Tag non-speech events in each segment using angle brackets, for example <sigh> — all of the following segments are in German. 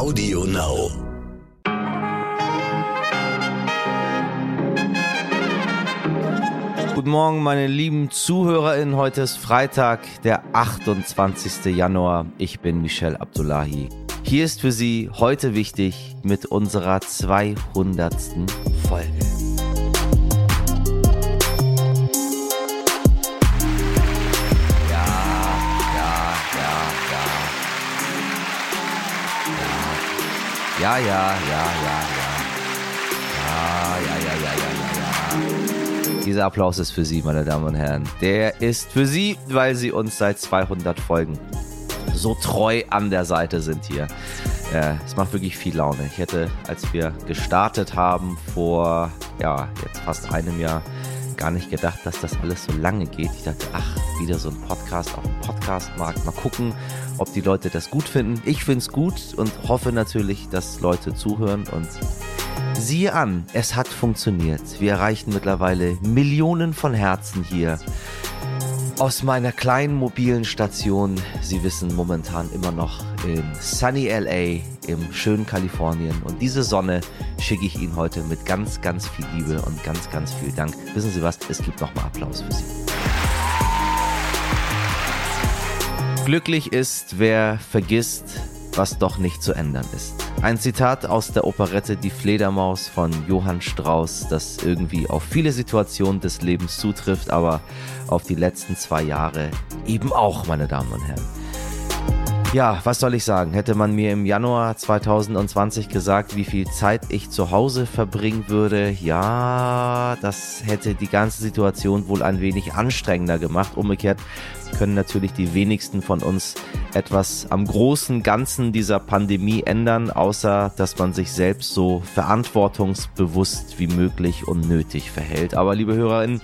Audio Now. Guten Morgen, meine lieben ZuhörerInnen. Heute ist Freitag, der 28. Januar. Ich bin Michel Abdullahi. Hier ist für Sie heute wichtig mit unserer 200. Folge. Ja, ja, ja, ja, ja. Ja, ja, ja, ja, ja, ja, ja. Dieser Applaus ist für Sie, meine Damen und Herren. Der ist für Sie, weil Sie uns seit 200 Folgen so treu an der Seite sind hier. Äh, es macht wirklich viel Laune. Ich hätte, als wir gestartet haben, vor ja, jetzt fast einem Jahr, gar nicht gedacht, dass das alles so lange geht. Ich dachte, ach, wieder so ein Podcast auf dem Podcastmarkt. Mal gucken, ob die Leute das gut finden. Ich finde es gut und hoffe natürlich, dass Leute zuhören und Siehe an, es hat funktioniert. Wir erreichen mittlerweile Millionen von Herzen hier. Aus meiner kleinen mobilen Station, Sie wissen momentan immer noch in Sunny LA, im schönen Kalifornien. Und diese Sonne schicke ich Ihnen heute mit ganz, ganz viel Liebe und ganz, ganz viel Dank. Wissen Sie was? Es gibt nochmal Applaus für Sie. Glücklich ist, wer vergisst, was doch nicht zu ändern ist. Ein Zitat aus der Operette Die Fledermaus von Johann Strauss, das irgendwie auf viele Situationen des Lebens zutrifft, aber auf die letzten zwei Jahre eben auch, meine Damen und Herren. Ja, was soll ich sagen? Hätte man mir im Januar 2020 gesagt, wie viel Zeit ich zu Hause verbringen würde, ja, das hätte die ganze Situation wohl ein wenig anstrengender gemacht. Umgekehrt können natürlich die wenigsten von uns etwas am großen Ganzen dieser Pandemie ändern, außer dass man sich selbst so verantwortungsbewusst wie möglich und nötig verhält. Aber liebe Hörerinnen,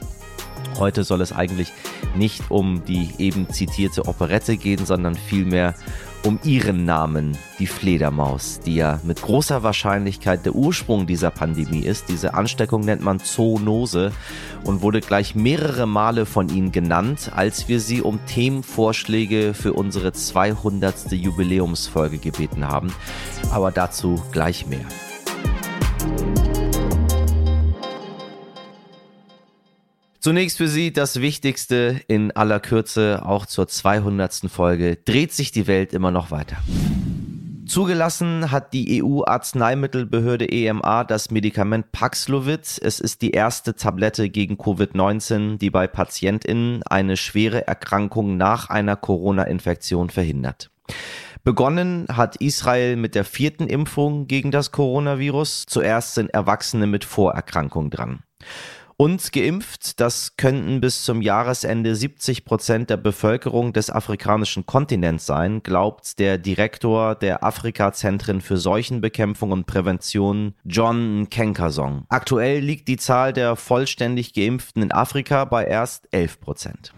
Heute soll es eigentlich nicht um die eben zitierte Operette gehen, sondern vielmehr um ihren Namen, die Fledermaus, die ja mit großer Wahrscheinlichkeit der Ursprung dieser Pandemie ist. Diese Ansteckung nennt man Zoonose und wurde gleich mehrere Male von ihnen genannt, als wir sie um Themenvorschläge für unsere 200. Jubiläumsfolge gebeten haben. Aber dazu gleich mehr. Zunächst für Sie das Wichtigste in aller Kürze, auch zur 200. Folge. Dreht sich die Welt immer noch weiter? Zugelassen hat die EU-Arzneimittelbehörde EMA das Medikament Paxlovid. Es ist die erste Tablette gegen Covid-19, die bei PatientInnen eine schwere Erkrankung nach einer Corona-Infektion verhindert. Begonnen hat Israel mit der vierten Impfung gegen das Coronavirus. Zuerst sind Erwachsene mit Vorerkrankung dran. Und geimpft, das könnten bis zum Jahresende 70 Prozent der Bevölkerung des afrikanischen Kontinents sein, glaubt der Direktor der Afrika-Zentren für Seuchenbekämpfung und Prävention, John Kenkasong. Aktuell liegt die Zahl der vollständig Geimpften in Afrika bei erst 11 Prozent.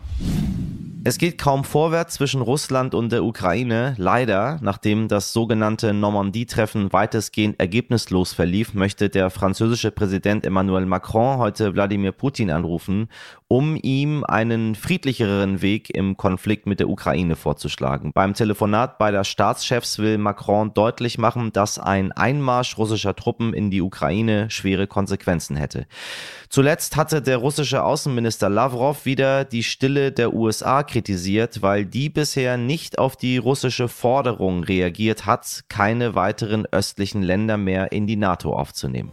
Es geht kaum vorwärts zwischen Russland und der Ukraine. Leider, nachdem das sogenannte Normandie-Treffen weitestgehend ergebnislos verlief, möchte der französische Präsident Emmanuel Macron heute Wladimir Putin anrufen, um ihm einen friedlicheren Weg im Konflikt mit der Ukraine vorzuschlagen. Beim Telefonat beider Staatschefs will Macron deutlich machen, dass ein Einmarsch russischer Truppen in die Ukraine schwere Konsequenzen hätte. Zuletzt hatte der russische Außenminister Lavrov wieder die Stille der USA kritisiert, weil die bisher nicht auf die russische Forderung reagiert hat, keine weiteren östlichen Länder mehr in die NATO aufzunehmen.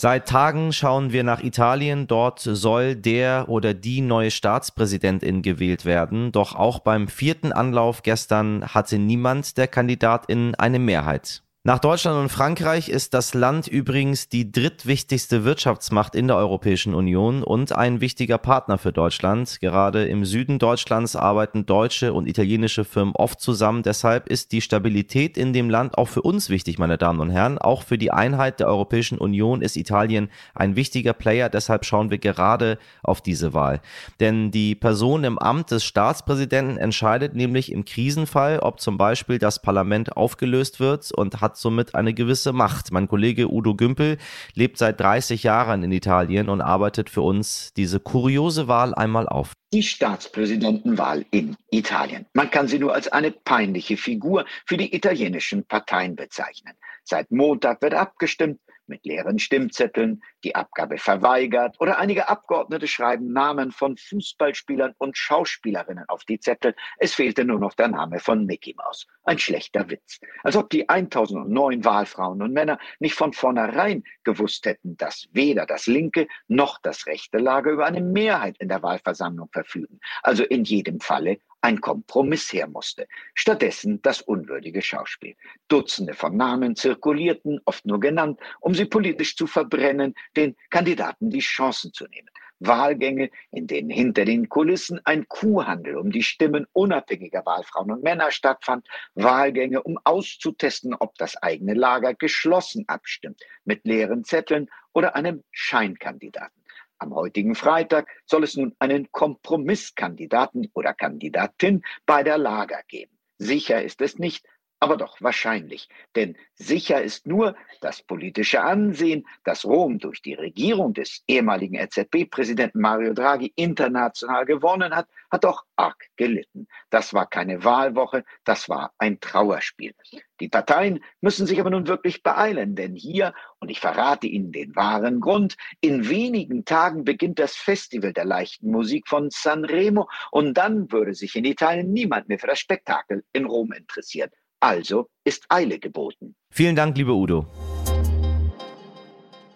Seit Tagen schauen wir nach Italien. Dort soll der oder die neue Staatspräsidentin gewählt werden. Doch auch beim vierten Anlauf gestern hatte niemand der Kandidatin eine Mehrheit. Nach Deutschland und Frankreich ist das Land übrigens die drittwichtigste Wirtschaftsmacht in der Europäischen Union und ein wichtiger Partner für Deutschland. Gerade im Süden Deutschlands arbeiten deutsche und italienische Firmen oft zusammen. Deshalb ist die Stabilität in dem Land auch für uns wichtig, meine Damen und Herren. Auch für die Einheit der Europäischen Union ist Italien ein wichtiger Player. Deshalb schauen wir gerade auf diese Wahl. Denn die Person im Amt des Staatspräsidenten entscheidet nämlich im Krisenfall, ob zum Beispiel das Parlament aufgelöst wird und hat somit eine gewisse Macht. Mein Kollege Udo Gümpel lebt seit 30 Jahren in Italien und arbeitet für uns diese kuriose Wahl einmal auf. Die Staatspräsidentenwahl in Italien. Man kann sie nur als eine peinliche Figur für die italienischen Parteien bezeichnen. Seit Montag wird abgestimmt mit leeren Stimmzetteln, die Abgabe verweigert oder einige Abgeordnete schreiben Namen von Fußballspielern und Schauspielerinnen auf die Zettel. Es fehlte nur noch der Name von Mickey Mouse. Ein schlechter Witz. Als ob die 1009 Wahlfrauen und Männer nicht von vornherein gewusst hätten, dass weder das linke noch das rechte Lager über eine Mehrheit in der Wahlversammlung verfügen. Also in jedem Falle ein Kompromiss her musste. Stattdessen das unwürdige Schauspiel. Dutzende von Namen zirkulierten, oft nur genannt, um sie politisch zu verbrennen, den Kandidaten die Chancen zu nehmen. Wahlgänge, in denen hinter den Kulissen ein Kuhhandel um die Stimmen unabhängiger Wahlfrauen und Männer stattfand, Wahlgänge, um auszutesten, ob das eigene Lager geschlossen abstimmt, mit leeren Zetteln oder einem Scheinkandidaten. Am heutigen Freitag soll es nun einen Kompromisskandidaten oder Kandidatin bei der Lager geben. Sicher ist es nicht, aber doch wahrscheinlich. Denn sicher ist nur, das politische Ansehen, das Rom durch die Regierung des ehemaligen EZB-Präsidenten Mario Draghi international gewonnen hat, hat auch arg gelitten. Das war keine Wahlwoche, das war ein Trauerspiel. Die Parteien müssen sich aber nun wirklich beeilen, denn hier, und ich verrate Ihnen den wahren Grund, in wenigen Tagen beginnt das Festival der leichten Musik von Sanremo und dann würde sich in Italien niemand mehr für das Spektakel in Rom interessieren. Also ist Eile geboten. Vielen Dank, lieber Udo.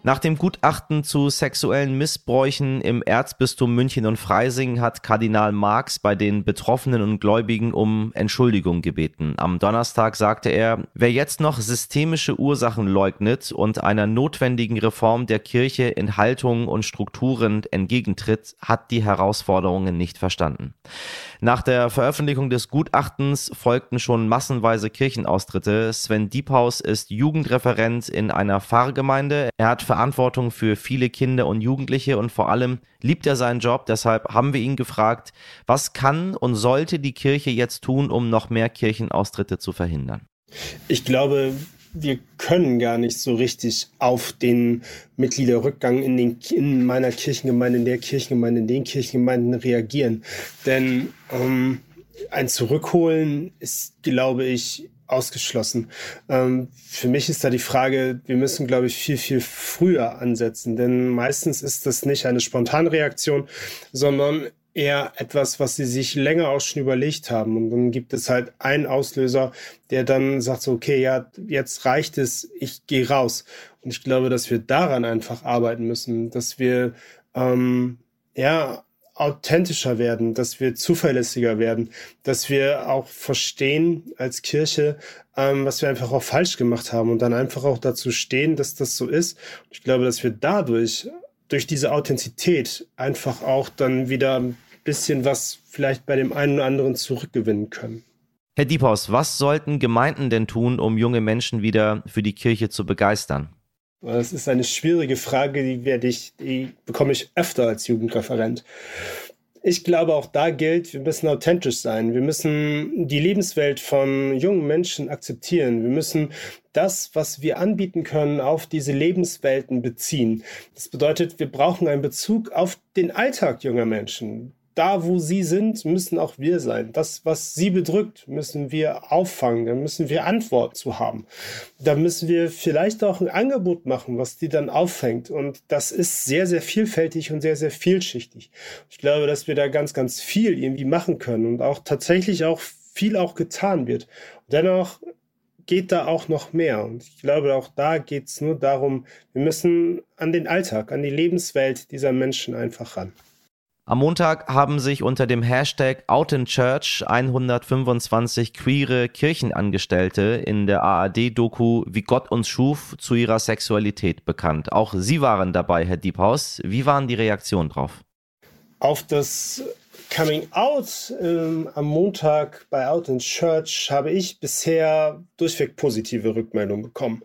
Nach dem Gutachten zu sexuellen Missbräuchen im Erzbistum München und Freising hat Kardinal Marx bei den Betroffenen und Gläubigen um Entschuldigung gebeten. Am Donnerstag sagte er, wer jetzt noch systemische Ursachen leugnet und einer notwendigen Reform der Kirche in Haltung und Strukturen entgegentritt, hat die Herausforderungen nicht verstanden. Nach der Veröffentlichung des Gutachtens folgten schon massenweise Kirchenaustritte. Sven Diephaus ist Jugendreferent in einer Pfarrgemeinde. Er hat Verantwortung für viele Kinder und Jugendliche und vor allem liebt er seinen Job. Deshalb haben wir ihn gefragt, was kann und sollte die Kirche jetzt tun, um noch mehr Kirchenaustritte zu verhindern? Ich glaube, wir können gar nicht so richtig auf den Mitgliederrückgang in, den, in meiner Kirchengemeinde, in der Kirchengemeinde, in den Kirchengemeinden reagieren. Denn ähm, ein Zurückholen ist, glaube ich, ausgeschlossen. Ähm, für mich ist da die Frage, wir müssen, glaube ich, viel, viel früher ansetzen, denn meistens ist das nicht eine Spontanreaktion, sondern eher etwas, was sie sich länger auch schon überlegt haben. Und dann gibt es halt einen Auslöser, der dann sagt so, okay, ja, jetzt reicht es, ich gehe raus. Und ich glaube, dass wir daran einfach arbeiten müssen, dass wir ähm, ja authentischer werden, dass wir zuverlässiger werden, dass wir auch verstehen als Kirche, ähm, was wir einfach auch falsch gemacht haben und dann einfach auch dazu stehen, dass das so ist. Ich glaube, dass wir dadurch, durch diese Authentizität einfach auch dann wieder ein bisschen was vielleicht bei dem einen oder anderen zurückgewinnen können. Herr Diephaus, was sollten Gemeinden denn tun, um junge Menschen wieder für die Kirche zu begeistern? Das ist eine schwierige Frage, die werde ich, die bekomme ich öfter als Jugendreferent. Ich glaube, auch da gilt, wir müssen authentisch sein. Wir müssen die Lebenswelt von jungen Menschen akzeptieren. Wir müssen das, was wir anbieten können, auf diese Lebenswelten beziehen. Das bedeutet, wir brauchen einen Bezug auf den Alltag junger Menschen da, wo sie sind, müssen auch wir sein. Das, was sie bedrückt, müssen wir auffangen. Da müssen wir Antworten zu haben. Da müssen wir vielleicht auch ein Angebot machen, was die dann auffängt. Und das ist sehr, sehr vielfältig und sehr, sehr vielschichtig. Ich glaube, dass wir da ganz, ganz viel irgendwie machen können und auch tatsächlich auch viel auch getan wird. Dennoch geht da auch noch mehr. Und ich glaube, auch da geht es nur darum, wir müssen an den Alltag, an die Lebenswelt dieser Menschen einfach ran. Am Montag haben sich unter dem Hashtag Out in Church 125 queere Kirchenangestellte in der ARD-Doku Wie Gott uns schuf zu ihrer Sexualität bekannt. Auch Sie waren dabei, Herr Diephaus. Wie waren die Reaktionen drauf? Auf das Coming Out ähm, am Montag bei Out in Church habe ich bisher durchweg positive Rückmeldungen bekommen.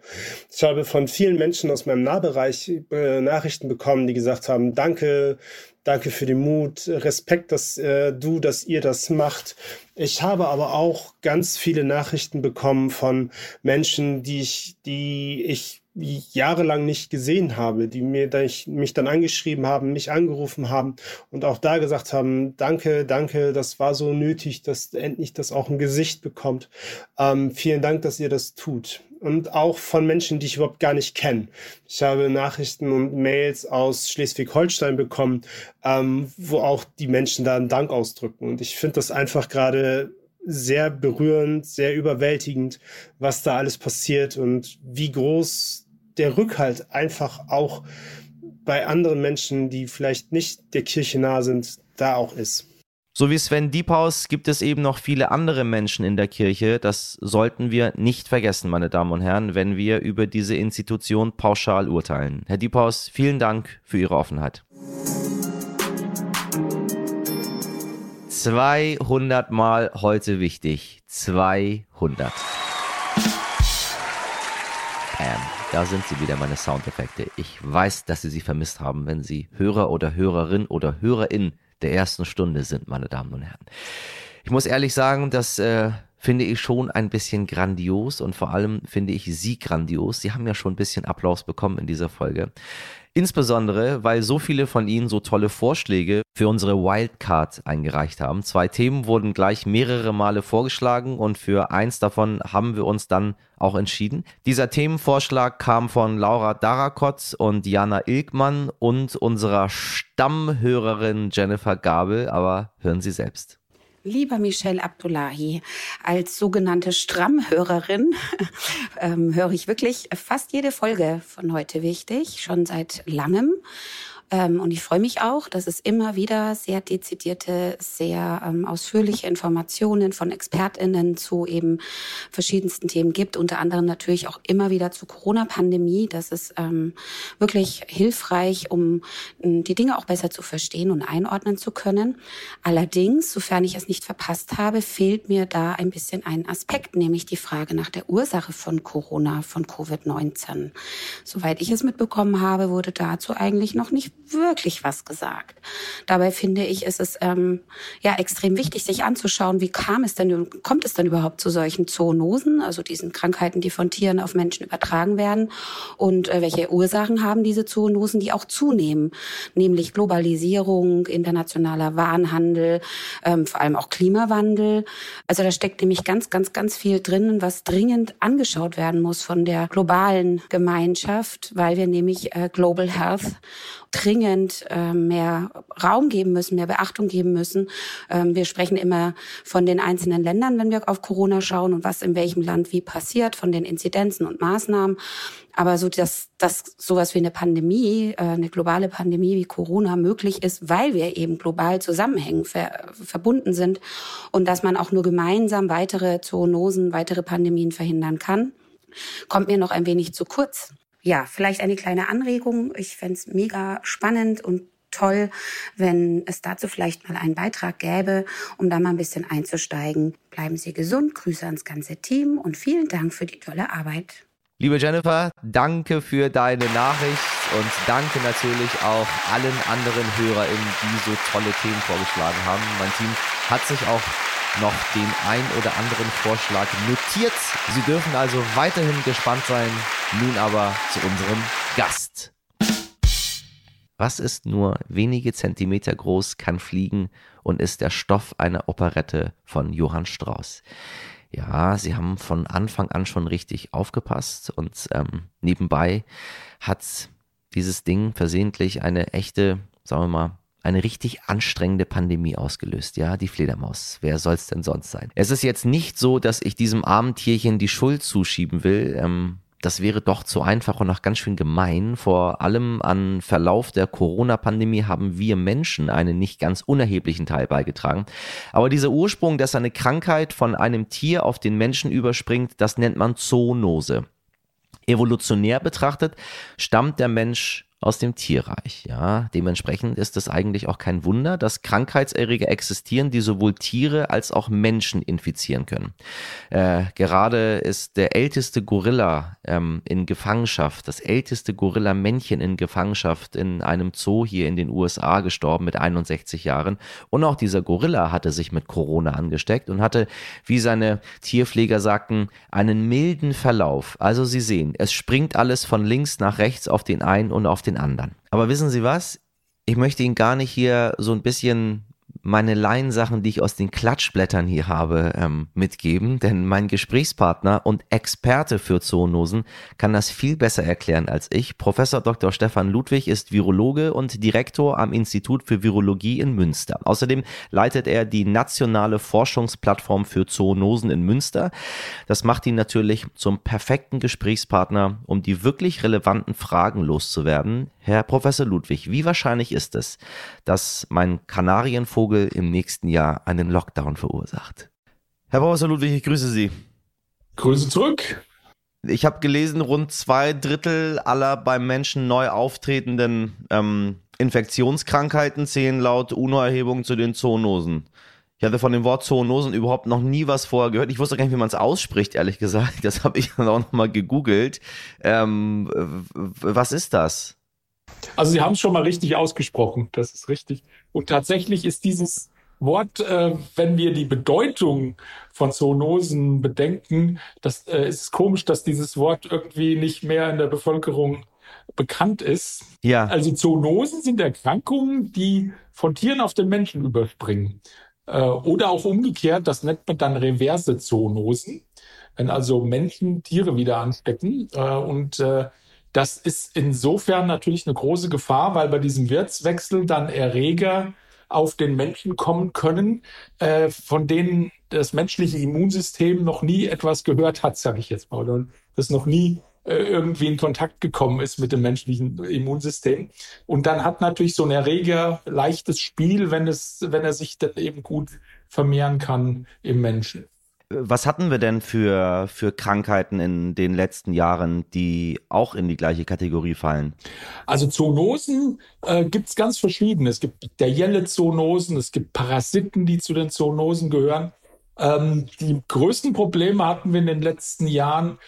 Ich habe von vielen Menschen aus meinem Nahbereich äh, Nachrichten bekommen, die gesagt haben, danke, danke für den Mut, Respekt, dass äh, du, dass ihr das macht. Ich habe aber auch ganz viele Nachrichten bekommen von Menschen, die ich, die ich jahrelang nicht gesehen habe, die mir da ich, mich dann angeschrieben haben, mich angerufen haben und auch da gesagt haben, danke, danke, das war so nötig, dass endlich das auch ein Gesicht bekommt. Ähm, vielen Dank, dass ihr das tut. Und auch von Menschen, die ich überhaupt gar nicht kenne. Ich habe Nachrichten und Mails aus Schleswig-Holstein bekommen, ähm, wo auch die Menschen da einen Dank ausdrücken. Und ich finde das einfach gerade sehr berührend, sehr überwältigend, was da alles passiert und wie groß der Rückhalt einfach auch bei anderen Menschen, die vielleicht nicht der Kirche nah sind, da auch ist. So wie Sven Diephaus gibt es eben noch viele andere Menschen in der Kirche. Das sollten wir nicht vergessen, meine Damen und Herren, wenn wir über diese Institution pauschal urteilen. Herr Diephaus, vielen Dank für Ihre Offenheit. 200 Mal heute wichtig. 200. Ähm. Da sind sie wieder, meine Soundeffekte. Ich weiß, dass Sie sie vermisst haben, wenn Sie Hörer oder Hörerin oder Hörerin der ersten Stunde sind, meine Damen und Herren. Ich muss ehrlich sagen, das äh, finde ich schon ein bisschen grandios und vor allem finde ich Sie grandios. Sie haben ja schon ein bisschen Applaus bekommen in dieser Folge. Insbesondere, weil so viele von Ihnen so tolle Vorschläge für unsere Wildcard eingereicht haben. Zwei Themen wurden gleich mehrere Male vorgeschlagen und für eins davon haben wir uns dann auch entschieden. Dieser Themenvorschlag kam von Laura Darakotz und Jana Ilkmann und unserer Stammhörerin Jennifer Gabel, aber hören Sie selbst. Lieber Michelle Abdullahi, als sogenannte Strammhörerin <laughs> ähm, höre ich wirklich fast jede Folge von heute wichtig, schon seit langem. Ähm, und ich freue mich auch, dass es immer wieder sehr dezidierte, sehr ähm, ausführliche Informationen von ExpertInnen zu eben verschiedensten Themen gibt. Unter anderem natürlich auch immer wieder zur Corona-Pandemie. Das ist ähm, wirklich hilfreich, um die Dinge auch besser zu verstehen und einordnen zu können. Allerdings, sofern ich es nicht verpasst habe, fehlt mir da ein bisschen ein Aspekt, nämlich die Frage nach der Ursache von Corona, von Covid-19. Soweit ich es mitbekommen habe, wurde dazu eigentlich noch nicht wirklich was gesagt. Dabei finde ich, ist es ähm, ja extrem wichtig, sich anzuschauen, wie kam es denn, kommt es denn überhaupt zu solchen Zoonosen, also diesen Krankheiten, die von Tieren auf Menschen übertragen werden und äh, welche Ursachen haben diese Zoonosen, die auch zunehmen, nämlich Globalisierung, internationaler Warenhandel, ähm, vor allem auch Klimawandel. Also da steckt nämlich ganz, ganz, ganz viel drin, was dringend angeschaut werden muss von der globalen Gemeinschaft, weil wir nämlich äh, Global Health dringend äh, mehr Raum geben müssen, mehr Beachtung geben müssen. Ähm, wir sprechen immer von den einzelnen Ländern, wenn wir auf Corona schauen und was in welchem Land wie passiert, von den Inzidenzen und Maßnahmen. Aber so, dass, dass sowas wie eine Pandemie, äh, eine globale Pandemie wie Corona möglich ist, weil wir eben global zusammenhängen, ver, verbunden sind und dass man auch nur gemeinsam weitere Zoonosen, weitere Pandemien verhindern kann, kommt mir noch ein wenig zu kurz ja, vielleicht eine kleine Anregung. Ich fände es mega spannend und toll, wenn es dazu vielleicht mal einen Beitrag gäbe, um da mal ein bisschen einzusteigen. Bleiben Sie gesund, Grüße ans ganze Team und vielen Dank für die tolle Arbeit. Liebe Jennifer, danke für deine Nachricht und danke natürlich auch allen anderen HörerInnen, die so tolle Themen vorgeschlagen haben. Mein Team hat sich auch noch den ein oder anderen Vorschlag notiert. Sie dürfen also weiterhin gespannt sein. Nun aber zu unserem Gast. Was ist nur wenige Zentimeter groß, kann fliegen und ist der Stoff einer Operette von Johann Strauss? Ja, sie haben von Anfang an schon richtig aufgepasst und ähm, nebenbei hat dieses Ding versehentlich eine echte, sagen wir mal, eine richtig anstrengende Pandemie ausgelöst, ja, die Fledermaus. Wer soll's denn sonst sein? Es ist jetzt nicht so, dass ich diesem armen Tierchen die Schuld zuschieben will. Ähm, das wäre doch zu einfach und auch ganz schön gemein. Vor allem an Verlauf der Corona-Pandemie haben wir Menschen einen nicht ganz unerheblichen Teil beigetragen. Aber dieser Ursprung, dass eine Krankheit von einem Tier auf den Menschen überspringt, das nennt man Zoonose. Evolutionär betrachtet stammt der Mensch aus dem Tierreich. Ja, dementsprechend ist es eigentlich auch kein Wunder, dass Krankheitserreger existieren, die sowohl Tiere als auch Menschen infizieren können. Äh, gerade ist der älteste Gorilla ähm, in Gefangenschaft, das älteste Gorilla-Männchen in Gefangenschaft in einem Zoo hier in den USA gestorben mit 61 Jahren. Und auch dieser Gorilla hatte sich mit Corona angesteckt und hatte, wie seine Tierpfleger sagten, einen milden Verlauf. Also Sie sehen, es springt alles von links nach rechts auf den einen und auf den anderen. Aber wissen Sie was? Ich möchte Ihnen gar nicht hier so ein bisschen meine Laiensachen, die ich aus den Klatschblättern hier habe, ähm, mitgeben, denn mein Gesprächspartner und Experte für Zoonosen kann das viel besser erklären als ich. Professor Dr. Stefan Ludwig ist Virologe und Direktor am Institut für Virologie in Münster. Außerdem leitet er die nationale Forschungsplattform für Zoonosen in Münster. Das macht ihn natürlich zum perfekten Gesprächspartner, um die wirklich relevanten Fragen loszuwerden. Herr Professor Ludwig, wie wahrscheinlich ist es, dass mein Kanarienvogel im nächsten Jahr einen Lockdown verursacht? Herr Professor Ludwig, ich grüße Sie. Grüße zurück. Ich habe gelesen, rund zwei Drittel aller beim Menschen neu auftretenden ähm, Infektionskrankheiten zählen laut UNO-Erhebung zu den Zoonosen. Ich hatte von dem Wort Zoonosen überhaupt noch nie was vorher gehört. Ich wusste gar nicht, wie man es ausspricht, ehrlich gesagt. Das habe ich dann auch nochmal gegoogelt. Ähm, was ist das? Also Sie haben es schon mal richtig ausgesprochen, das ist richtig. Und tatsächlich ist dieses Wort, äh, wenn wir die Bedeutung von Zoonosen bedenken, das äh, ist komisch, dass dieses Wort irgendwie nicht mehr in der Bevölkerung bekannt ist. Ja. Also Zoonosen sind Erkrankungen, die von Tieren auf den Menschen überspringen. Äh, oder auch umgekehrt, das nennt man dann reverse Zoonosen, wenn also Menschen Tiere wieder anstecken. Äh, und äh, das ist insofern natürlich eine große Gefahr, weil bei diesem Wirtswechsel dann Erreger auf den Menschen kommen können, äh, von denen das menschliche Immunsystem noch nie etwas gehört hat, sage ich jetzt mal, oder das noch nie äh, irgendwie in Kontakt gekommen ist mit dem menschlichen Immunsystem. Und dann hat natürlich so ein Erreger leichtes Spiel, wenn es, wenn er sich dann eben gut vermehren kann im Menschen. Was hatten wir denn für, für Krankheiten in den letzten Jahren, die auch in die gleiche Kategorie fallen? Also Zoonosen äh, gibt es ganz verschiedene. Es gibt bakterielle Zoonosen, es gibt Parasiten, die zu den Zoonosen gehören. Ähm, die größten Probleme hatten wir in den letzten Jahren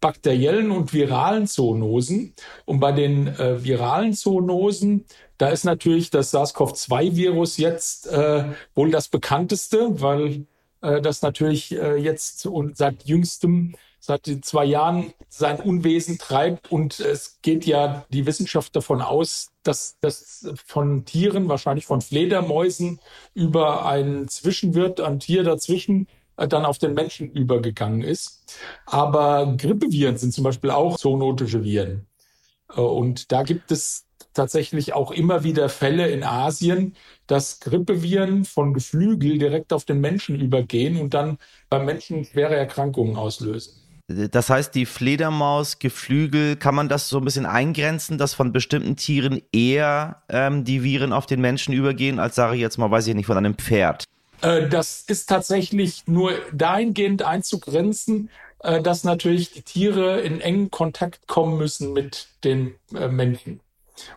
bakteriellen und viralen Zoonosen. Und bei den äh, viralen Zoonosen, da ist natürlich das SARS-CoV-2-Virus jetzt äh, wohl das bekannteste, weil das natürlich äh, jetzt und seit jüngstem, seit zwei Jahren sein Unwesen treibt. Und es geht ja die Wissenschaft davon aus, dass das von Tieren, wahrscheinlich von Fledermäusen, über einen Zwischenwirt, ein Tier dazwischen, äh, dann auf den Menschen übergegangen ist. Aber Grippeviren sind zum Beispiel auch zoonotische Viren. Und da gibt es tatsächlich auch immer wieder Fälle in Asien, dass Grippeviren von Geflügel direkt auf den Menschen übergehen und dann beim Menschen schwere Erkrankungen auslösen. Das heißt, die Fledermaus, Geflügel, kann man das so ein bisschen eingrenzen, dass von bestimmten Tieren eher ähm, die Viren auf den Menschen übergehen, als sage ich jetzt mal, weiß ich nicht, von einem Pferd? Äh, das ist tatsächlich nur dahingehend einzugrenzen, äh, dass natürlich die Tiere in engen Kontakt kommen müssen mit den äh, Menschen.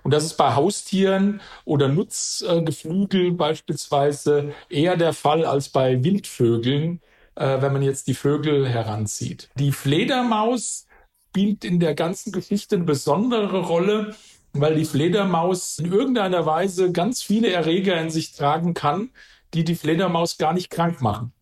Und das ist bei Haustieren oder Nutzgeflügel beispielsweise eher der Fall als bei Wildvögeln, äh, wenn man jetzt die Vögel heranzieht. Die Fledermaus spielt in der ganzen Geschichte eine besondere Rolle, weil die Fledermaus in irgendeiner Weise ganz viele Erreger in sich tragen kann, die die Fledermaus gar nicht krank machen.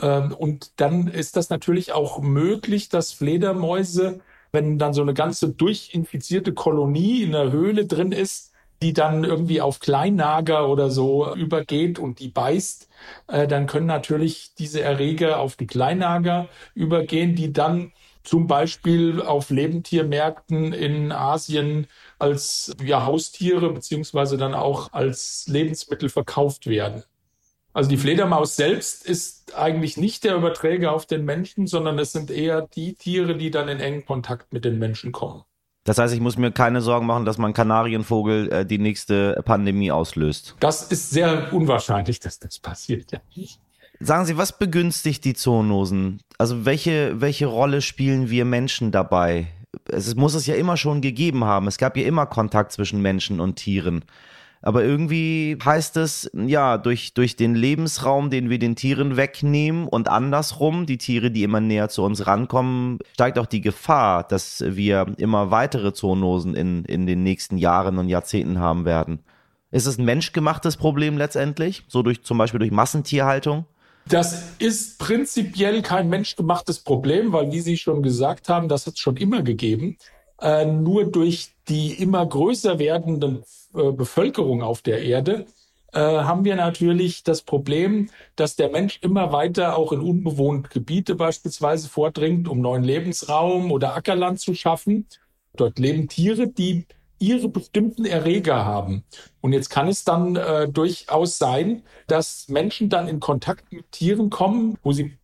Ähm, und dann ist das natürlich auch möglich, dass Fledermäuse wenn dann so eine ganze durchinfizierte Kolonie in der Höhle drin ist, die dann irgendwie auf Kleinnager oder so übergeht und die beißt, äh, dann können natürlich diese Erreger auf die Kleinnager übergehen, die dann zum Beispiel auf Lebendtiermärkten in Asien als ja, Haustiere beziehungsweise dann auch als Lebensmittel verkauft werden. Also die Fledermaus selbst ist eigentlich nicht der Überträger auf den Menschen, sondern es sind eher die Tiere, die dann in engen Kontakt mit den Menschen kommen. Das heißt, ich muss mir keine Sorgen machen, dass mein Kanarienvogel äh, die nächste Pandemie auslöst. Das ist sehr unwahrscheinlich, dass das passiert, ja. Sagen Sie, was begünstigt die Zoonosen? Also welche, welche Rolle spielen wir Menschen dabei? es muss es ja immer schon gegeben haben. Es gab ja immer Kontakt zwischen Menschen und Tieren. Aber irgendwie heißt es, ja, durch, durch den Lebensraum, den wir den Tieren wegnehmen und andersrum, die Tiere, die immer näher zu uns rankommen, steigt auch die Gefahr, dass wir immer weitere Zoonosen in, in den nächsten Jahren und Jahrzehnten haben werden. Ist es ein menschgemachtes Problem letztendlich? So durch zum Beispiel durch Massentierhaltung? Das ist prinzipiell kein menschgemachtes Problem, weil, wie Sie schon gesagt haben, das hat es schon immer gegeben. Äh, nur durch die immer größer werdende äh, Bevölkerung auf der Erde äh, haben wir natürlich das Problem, dass der Mensch immer weiter auch in unbewohnte Gebiete beispielsweise vordringt, um neuen Lebensraum oder Ackerland zu schaffen. Dort leben Tiere, die ihre bestimmten Erreger haben. Und jetzt kann es dann äh, durchaus sein, dass Menschen dann in Kontakt mit Tieren kommen, wo sie in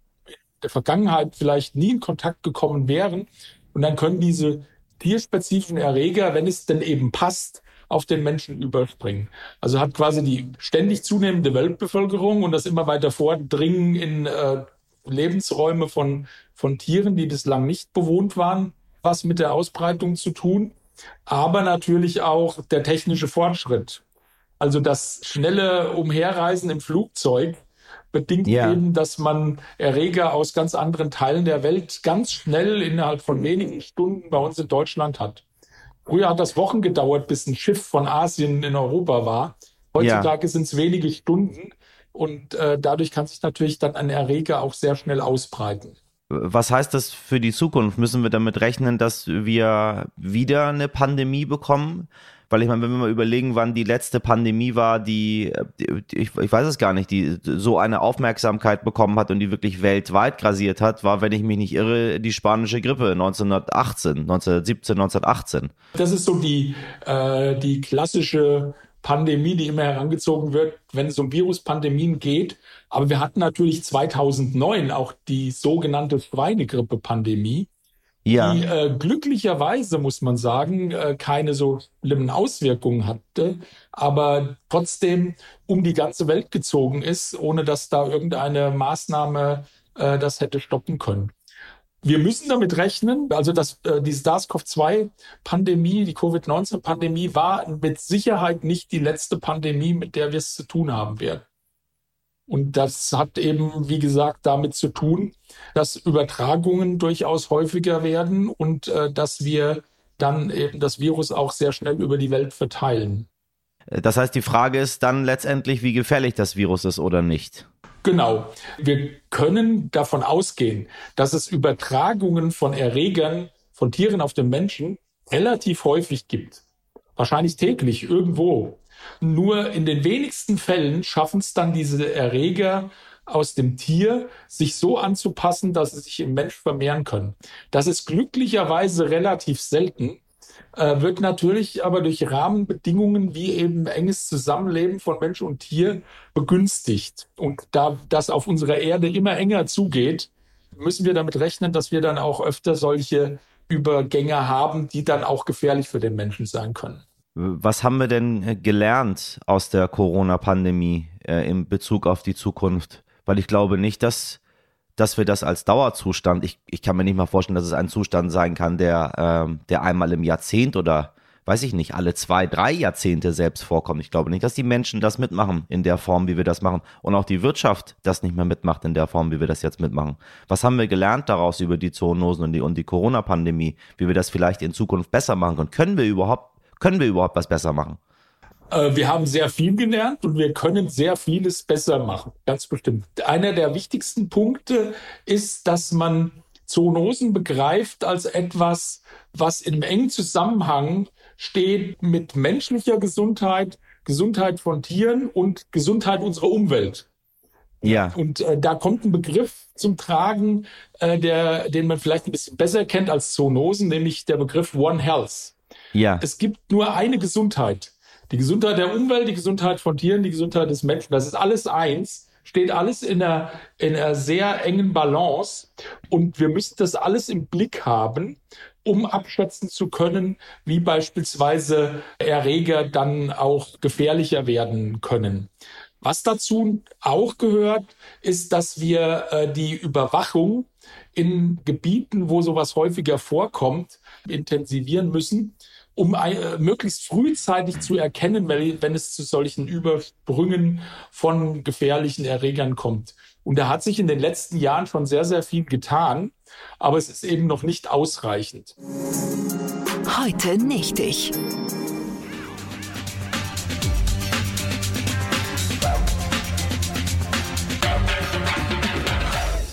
der Vergangenheit vielleicht nie in Kontakt gekommen wären. Und dann können diese tierspezifischen Erreger, wenn es denn eben passt, auf den Menschen überspringen. Also hat quasi die ständig zunehmende Weltbevölkerung und das immer weiter Vordringen in äh, Lebensräume von, von Tieren, die bislang nicht bewohnt waren, was mit der Ausbreitung zu tun. Aber natürlich auch der technische Fortschritt. Also das schnelle Umherreisen im Flugzeug bedingt ja. eben, dass man Erreger aus ganz anderen Teilen der Welt ganz schnell innerhalb von wenigen Stunden bei uns in Deutschland hat. Früher hat das Wochen gedauert, bis ein Schiff von Asien in Europa war. Heutzutage ja. sind es wenige Stunden und äh, dadurch kann sich natürlich dann ein Erreger auch sehr schnell ausbreiten. Was heißt das für die Zukunft? Müssen wir damit rechnen, dass wir wieder eine Pandemie bekommen? Weil ich meine, wenn wir mal überlegen, wann die letzte Pandemie war, die, die ich, ich weiß es gar nicht, die so eine Aufmerksamkeit bekommen hat und die wirklich weltweit grasiert hat, war, wenn ich mich nicht irre, die spanische Grippe 1918, 1917, 1918. Das ist so die, äh, die klassische Pandemie, die immer herangezogen wird, wenn es um Viruspandemien geht. Aber wir hatten natürlich 2009 auch die sogenannte Schweinegrippe-Pandemie ja. die äh, glücklicherweise, muss man sagen, äh, keine so schlimmen Auswirkungen hatte, aber trotzdem um die ganze Welt gezogen ist, ohne dass da irgendeine Maßnahme äh, das hätte stoppen können. Wir müssen damit rechnen, also dass äh, die SARS-CoV-2-Pandemie, die Covid-19-Pandemie war mit Sicherheit nicht die letzte Pandemie, mit der wir es zu tun haben werden. Und das hat eben, wie gesagt, damit zu tun, dass Übertragungen durchaus häufiger werden und äh, dass wir dann eben das Virus auch sehr schnell über die Welt verteilen. Das heißt, die Frage ist dann letztendlich, wie gefährlich das Virus ist oder nicht. Genau. Wir können davon ausgehen, dass es Übertragungen von Erregern von Tieren auf den Menschen relativ häufig gibt. Wahrscheinlich täglich irgendwo. Nur in den wenigsten Fällen schaffen es dann diese Erreger aus dem Tier, sich so anzupassen, dass sie sich im Mensch vermehren können. Das ist glücklicherweise relativ selten, äh, wird natürlich aber durch Rahmenbedingungen wie eben enges Zusammenleben von Mensch und Tier begünstigt. Und da das auf unserer Erde immer enger zugeht, müssen wir damit rechnen, dass wir dann auch öfter solche Übergänge haben, die dann auch gefährlich für den Menschen sein können. Was haben wir denn äh, gelernt aus der Corona-Pandemie äh, in Bezug auf die Zukunft? Weil ich glaube nicht, dass, dass wir das als Dauerzustand, ich, ich kann mir nicht mal vorstellen, dass es ein Zustand sein kann, der, äh, der einmal im Jahrzehnt oder weiß ich nicht, alle zwei, drei Jahrzehnte selbst vorkommt. Ich glaube nicht, dass die Menschen das mitmachen in der Form, wie wir das machen. Und auch die Wirtschaft das nicht mehr mitmacht in der Form, wie wir das jetzt mitmachen. Was haben wir gelernt daraus über die Zoonosen und die, und die Corona-Pandemie, wie wir das vielleicht in Zukunft besser machen können? Können wir überhaupt können wir überhaupt was besser machen? Äh, wir haben sehr viel gelernt und wir können sehr vieles besser machen, ganz bestimmt. Einer der wichtigsten Punkte ist, dass man Zoonosen begreift als etwas, was in engen Zusammenhang steht mit menschlicher Gesundheit, Gesundheit von Tieren und Gesundheit unserer Umwelt. Ja. Und äh, da kommt ein Begriff zum Tragen, äh, der, den man vielleicht ein bisschen besser kennt als Zoonosen, nämlich der Begriff One Health. Ja. Es gibt nur eine Gesundheit. Die Gesundheit der Umwelt, die Gesundheit von Tieren, die Gesundheit des Menschen. Das ist alles eins, steht alles in einer, in einer sehr engen Balance. Und wir müssen das alles im Blick haben, um abschätzen zu können, wie beispielsweise Erreger dann auch gefährlicher werden können. Was dazu auch gehört, ist, dass wir äh, die Überwachung in Gebieten, wo sowas häufiger vorkommt, intensivieren müssen, um äh, möglichst frühzeitig zu erkennen, wenn es zu solchen Übersprüngen von gefährlichen Erregern kommt. Und da hat sich in den letzten Jahren schon sehr, sehr viel getan, aber es ist eben noch nicht ausreichend. Heute nicht ich.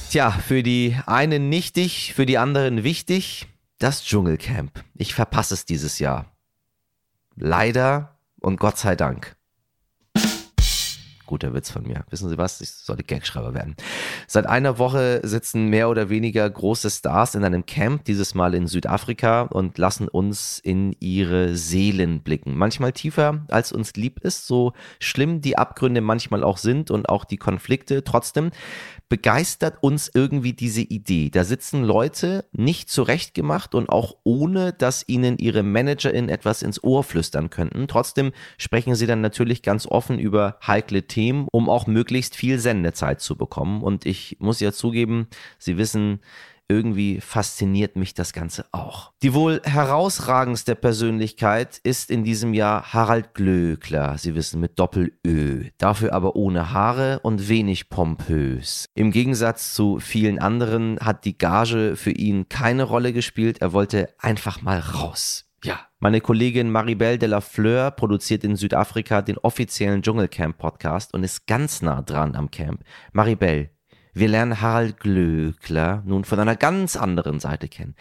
Tja, für die einen nichtig, für die anderen wichtig, das Dschungelcamp. Ich verpasse es dieses Jahr. Leider und Gott sei Dank. Guter Witz von mir. Wissen Sie was? Ich sollte Gagschreiber werden. Seit einer Woche sitzen mehr oder weniger große Stars in einem Camp, dieses Mal in Südafrika, und lassen uns in ihre Seelen blicken. Manchmal tiefer, als uns lieb ist, so schlimm die Abgründe manchmal auch sind und auch die Konflikte. Trotzdem begeistert uns irgendwie diese Idee. Da sitzen Leute nicht zurechtgemacht und auch ohne, dass ihnen ihre Managerin etwas ins Ohr flüstern könnten. Trotzdem sprechen sie dann natürlich ganz offen über heikle Themen, um auch möglichst viel Sendezeit zu bekommen. Und ich muss ja zugeben, sie wissen, irgendwie fasziniert mich das Ganze auch. Die wohl herausragendste Persönlichkeit ist in diesem Jahr Harald Glöckler. Sie wissen mit Doppel-Ö. Dafür aber ohne Haare und wenig pompös. Im Gegensatz zu vielen anderen hat die Gage für ihn keine Rolle gespielt. Er wollte einfach mal raus. Ja, meine Kollegin Maribel de la Fleur produziert in Südafrika den offiziellen Dschungelcamp-Podcast und ist ganz nah dran am Camp. Maribel, wir lernen Harald Glöckler nun von einer ganz anderen Seite kennen.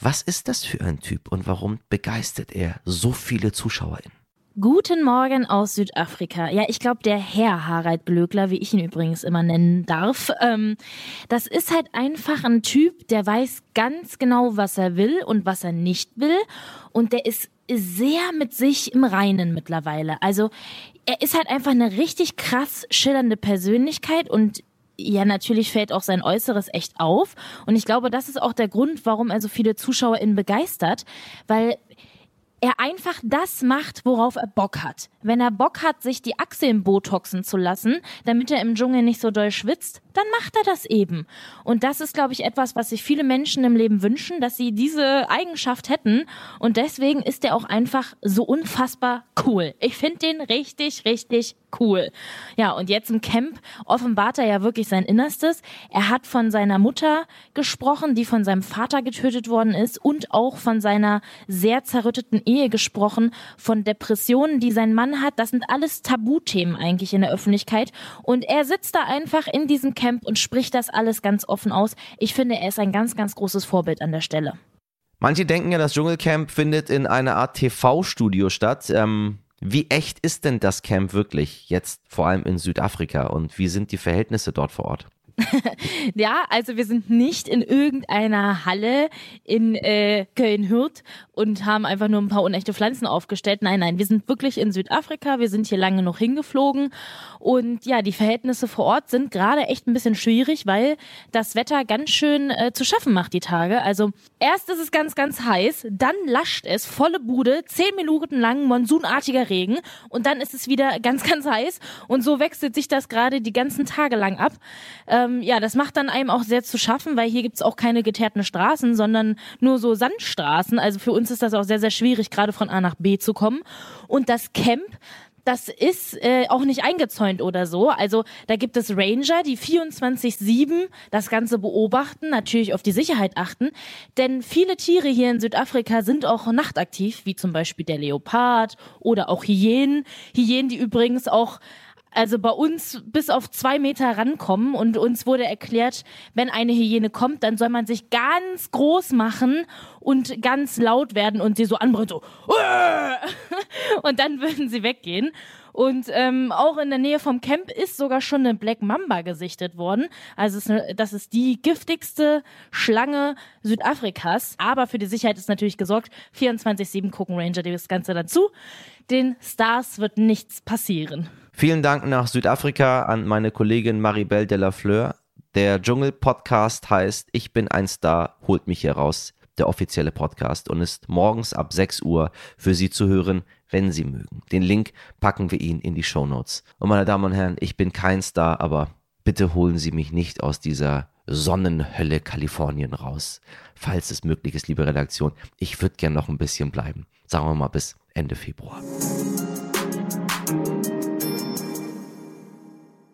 Was ist das für ein Typ und warum begeistert er so viele ZuschauerInnen? Guten Morgen aus Südafrika. Ja, ich glaube, der Herr Harald Glöckler, wie ich ihn übrigens immer nennen darf, ähm, das ist halt einfach ein Typ, der weiß ganz genau, was er will und was er nicht will. Und der ist sehr mit sich im Reinen mittlerweile. Also er ist halt einfach eine richtig krass schillernde Persönlichkeit und ja, natürlich fällt auch sein Äußeres echt auf. Und ich glaube, das ist auch der Grund, warum er so viele ZuschauerInnen begeistert, weil er einfach das macht, worauf er Bock hat. Wenn er Bock hat, sich die Achseln botoxen zu lassen, damit er im Dschungel nicht so doll schwitzt, dann macht er das eben. Und das ist, glaube ich, etwas, was sich viele Menschen im Leben wünschen, dass sie diese Eigenschaft hätten. Und deswegen ist er auch einfach so unfassbar cool. Ich finde den richtig, richtig cool. Ja, und jetzt im Camp offenbart er ja wirklich sein Innerstes. Er hat von seiner Mutter gesprochen, die von seinem Vater getötet worden ist und auch von seiner sehr zerrütteten Ehe gesprochen, von Depressionen, die sein Mann hat. Das sind alles Tabuthemen eigentlich in der Öffentlichkeit. Und er sitzt da einfach in diesem Camp und spricht das alles ganz offen aus. Ich finde, er ist ein ganz, ganz großes Vorbild an der Stelle. Manche denken ja, das Dschungelcamp findet in einer Art TV-Studio statt. Ähm, wie echt ist denn das Camp wirklich jetzt, vor allem in Südafrika? Und wie sind die Verhältnisse dort vor Ort? <laughs> ja, also wir sind nicht in irgendeiner Halle in äh, Köln-Hürth und haben einfach nur ein paar unechte Pflanzen aufgestellt. Nein, nein, wir sind wirklich in Südafrika. Wir sind hier lange noch hingeflogen. Und ja, die Verhältnisse vor Ort sind gerade echt ein bisschen schwierig, weil das Wetter ganz schön äh, zu schaffen macht die Tage. Also erst ist es ganz, ganz heiß, dann lascht es, volle Bude, zehn Minuten lang monsunartiger Regen und dann ist es wieder <laughs> ganz, ganz heiß. Und so wechselt sich das gerade die ganzen Tage lang ab. Ähm, ähm, ja, das macht dann einem auch sehr zu schaffen, weil hier gibt's auch keine geteerten Straßen, sondern nur so Sandstraßen. Also für uns ist das auch sehr, sehr schwierig, gerade von A nach B zu kommen. Und das Camp, das ist äh, auch nicht eingezäunt oder so. Also da gibt es Ranger, die 24-7 das Ganze beobachten, natürlich auf die Sicherheit achten. Denn viele Tiere hier in Südafrika sind auch nachtaktiv, wie zum Beispiel der Leopard oder auch Hyänen. Hyänen, die übrigens auch also bei uns bis auf zwei Meter rankommen und uns wurde erklärt, wenn eine Hyäne kommt, dann soll man sich ganz groß machen und ganz laut werden und sie so anbrüllen, so <laughs> und dann würden sie weggehen. Und ähm, auch in der Nähe vom Camp ist sogar schon eine Black Mamba gesichtet worden. Also ist eine, das ist die giftigste Schlange Südafrikas. Aber für die Sicherheit ist natürlich gesorgt. 24-7 gucken Ranger das Ganze dazu. Den Stars wird nichts passieren. Vielen Dank nach Südafrika an meine Kollegin Maribel de la Fleur. Der Dschungel-Podcast heißt Ich bin ein Star, holt mich hier raus. Der offizielle Podcast und ist morgens ab 6 Uhr für Sie zu hören, wenn Sie mögen. Den Link packen wir Ihnen in die Show Notes. Und meine Damen und Herren, ich bin kein Star, aber bitte holen Sie mich nicht aus dieser Sonnenhölle Kalifornien raus. Falls es möglich ist, liebe Redaktion, ich würde gern noch ein bisschen bleiben. Sagen wir mal bis Ende Februar.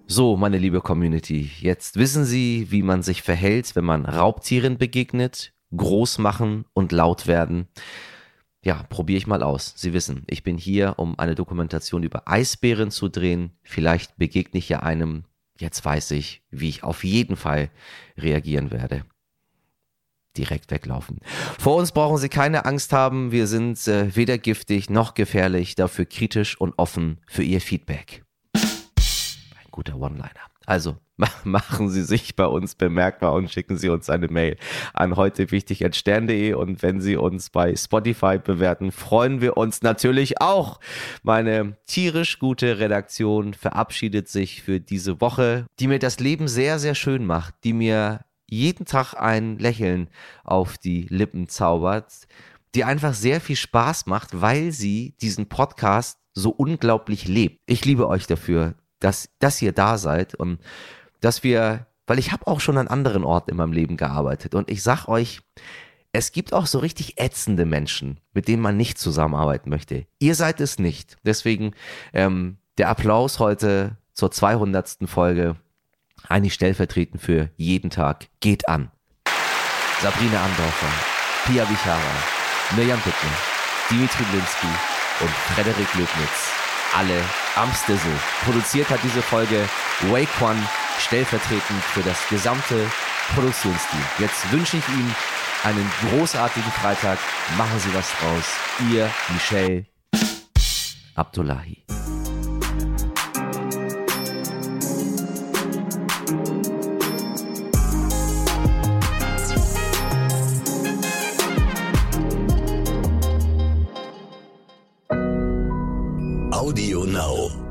So, meine liebe Community, jetzt wissen Sie, wie man sich verhält, wenn man Raubtieren begegnet, groß machen und laut werden. Ja, probiere ich mal aus. Sie wissen, ich bin hier, um eine Dokumentation über Eisbären zu drehen. Vielleicht begegne ich ja einem. Jetzt weiß ich, wie ich auf jeden Fall reagieren werde direkt weglaufen. Vor uns brauchen Sie keine Angst haben. Wir sind äh, weder giftig noch gefährlich, dafür kritisch und offen für Ihr Feedback guter One-Liner. Also <laughs> machen Sie sich bei uns bemerkbar und schicken Sie uns eine Mail an heute und wenn Sie uns bei Spotify bewerten, freuen wir uns natürlich auch. Meine tierisch gute Redaktion verabschiedet sich für diese Woche, die mir das Leben sehr, sehr schön macht, die mir jeden Tag ein Lächeln auf die Lippen zaubert, die einfach sehr viel Spaß macht, weil sie diesen Podcast so unglaublich lebt. Ich liebe euch dafür dass, dass ihr da seid und dass wir, weil ich habe auch schon an anderen Orten in meinem Leben gearbeitet und ich sag euch, es gibt auch so richtig ätzende Menschen, mit denen man nicht zusammenarbeiten möchte. Ihr seid es nicht. Deswegen ähm, der Applaus heute zur 200. Folge, eigentlich stellvertretend für jeden Tag, geht an. Sabrina Andorfer, Pia Vichara, Mirjam Bittner, Dimitri Blinski und Frederik Löbnitz alle am Stissel. Produziert hat diese Folge Wake One stellvertretend für das gesamte Produktionsteam. Jetzt wünsche ich Ihnen einen großartigen Freitag. Machen Sie was draus. Ihr Michel Abdullahi. Audio Now.